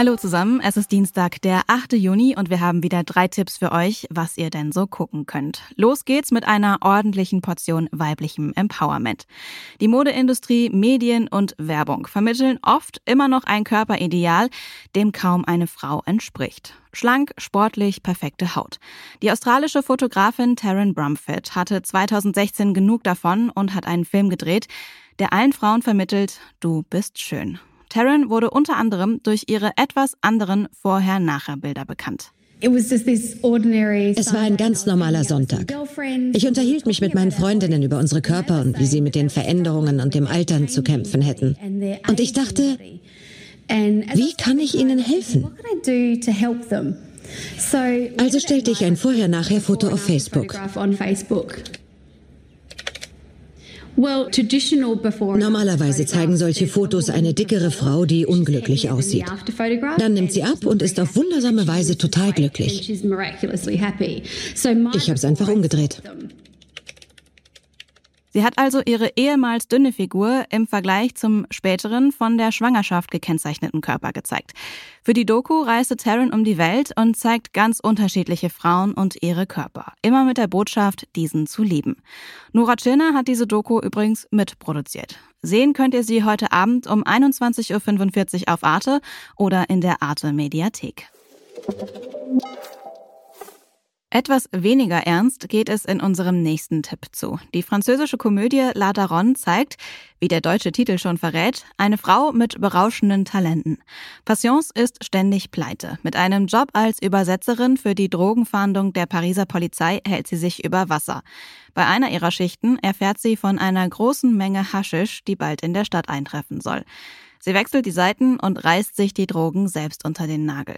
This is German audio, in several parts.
Hallo zusammen, es ist Dienstag, der 8. Juni und wir haben wieder drei Tipps für euch, was ihr denn so gucken könnt. Los geht's mit einer ordentlichen Portion weiblichem Empowerment. Die Modeindustrie, Medien und Werbung vermitteln oft immer noch ein Körperideal, dem kaum eine Frau entspricht. Schlank, sportlich, perfekte Haut. Die australische Fotografin Taryn Brumfitt hatte 2016 genug davon und hat einen Film gedreht, der allen Frauen vermittelt, du bist schön. Taryn wurde unter anderem durch ihre etwas anderen Vorher-Nachher-Bilder bekannt. Es war ein ganz normaler Sonntag. Ich unterhielt mich mit meinen Freundinnen über unsere Körper und wie sie mit den Veränderungen und dem Altern zu kämpfen hätten. Und ich dachte, wie kann ich ihnen helfen? Also stellte ich ein Vorher-Nachher-Foto auf Facebook. Normalerweise zeigen solche Fotos eine dickere Frau, die unglücklich aussieht. Dann nimmt sie ab und ist auf wundersame Weise total glücklich. Ich habe es einfach umgedreht. Sie hat also ihre ehemals dünne Figur im Vergleich zum späteren von der Schwangerschaft gekennzeichneten Körper gezeigt. Für die Doku reiste Taryn um die Welt und zeigt ganz unterschiedliche Frauen und ihre Körper. Immer mit der Botschaft, diesen zu lieben. Nora Tschirner hat diese Doku übrigens mitproduziert. Sehen könnt ihr sie heute Abend um 21.45 Uhr auf Arte oder in der Arte Mediathek. Etwas weniger ernst geht es in unserem nächsten Tipp zu. Die französische Komödie La Daronne zeigt, wie der deutsche Titel schon verrät, eine Frau mit berauschenden Talenten. Passions ist ständig pleite. Mit einem Job als Übersetzerin für die Drogenfahndung der Pariser Polizei hält sie sich über Wasser. Bei einer ihrer Schichten erfährt sie von einer großen Menge Haschisch, die bald in der Stadt eintreffen soll. Sie wechselt die Seiten und reißt sich die Drogen selbst unter den Nagel.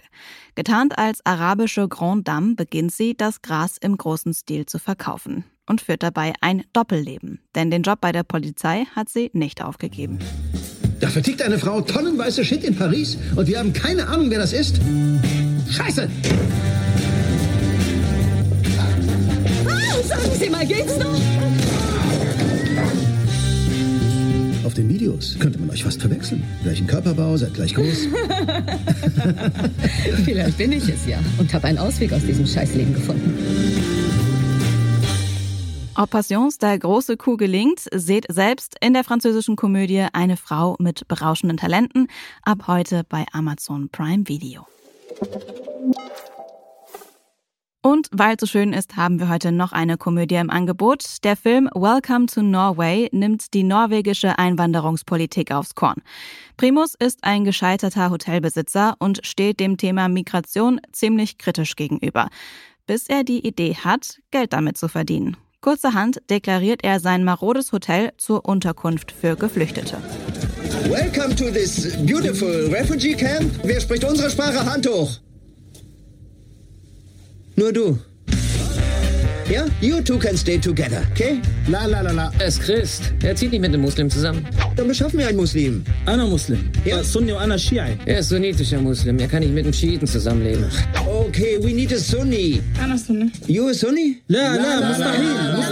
Getarnt als arabische Grand Dame beginnt sie, das Gras im großen Stil zu verkaufen und führt dabei ein Doppelleben. Denn den Job bei der Polizei hat sie nicht aufgegeben. Da vertickt eine Frau tonnenweise Shit in Paris und wir haben keine Ahnung, wer das ist. Scheiße! Ah, sagen Sie mal, geht's noch? Den Videos könnte man euch fast verwechseln. Gleichen Körperbau, seid gleich groß. Vielleicht bin ich es ja und habe einen Ausweg aus diesem Scheißleben gefunden. Ob Passions der große Coup gelingt, seht selbst in der französischen Komödie Eine Frau mit berauschenden Talenten ab heute bei Amazon Prime Video. Und weil es so schön ist, haben wir heute noch eine Komödie im Angebot. Der Film Welcome to Norway nimmt die norwegische Einwanderungspolitik aufs Korn. Primus ist ein gescheiterter Hotelbesitzer und steht dem Thema Migration ziemlich kritisch gegenüber, bis er die Idee hat, Geld damit zu verdienen. Kurzerhand deklariert er sein marodes Hotel zur Unterkunft für Geflüchtete. Welcome to this beautiful refugee camp. Wer spricht unsere Sprache? Hand hoch. Nur du. Ja? You two can stay together, okay? La la la la. Er ist Christ. Er zieht nicht mit einem Muslim zusammen. Dann beschaffen wir einen Muslim. Einer Muslim. Ja. Äh, Sunni und einer Shiai. Er ist sunnitischer Muslim. Er kann nicht mit einem Schiiten zusammenleben. Okay, we need a Sunni. Einer Sunni. You a Sunni? La la, la, la, la, la, la, la, la.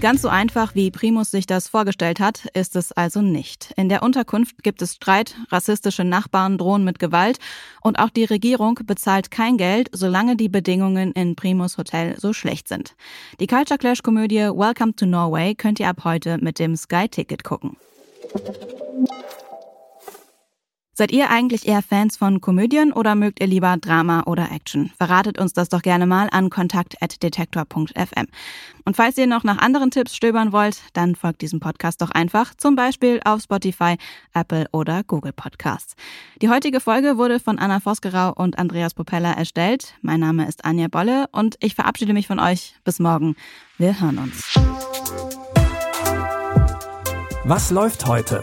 Ganz so einfach, wie Primus sich das vorgestellt hat, ist es also nicht. In der Unterkunft gibt es Streit, rassistische Nachbarn drohen mit Gewalt und auch die Regierung bezahlt kein Geld, solange die Bedingungen in Primus Hotel so schlecht sind. Die Culture Clash Komödie Welcome to Norway könnt ihr ab heute mit dem Sky Ticket gucken. Seid ihr eigentlich eher Fans von Komödien oder mögt ihr lieber Drama oder Action? Verratet uns das doch gerne mal an kontakt.detektor.fm. Und falls ihr noch nach anderen Tipps stöbern wollt, dann folgt diesem Podcast doch einfach, zum Beispiel auf Spotify, Apple oder Google Podcasts. Die heutige Folge wurde von Anna Vosgerau und Andreas Propeller erstellt. Mein Name ist Anja Bolle und ich verabschiede mich von euch. Bis morgen. Wir hören uns. Was läuft heute?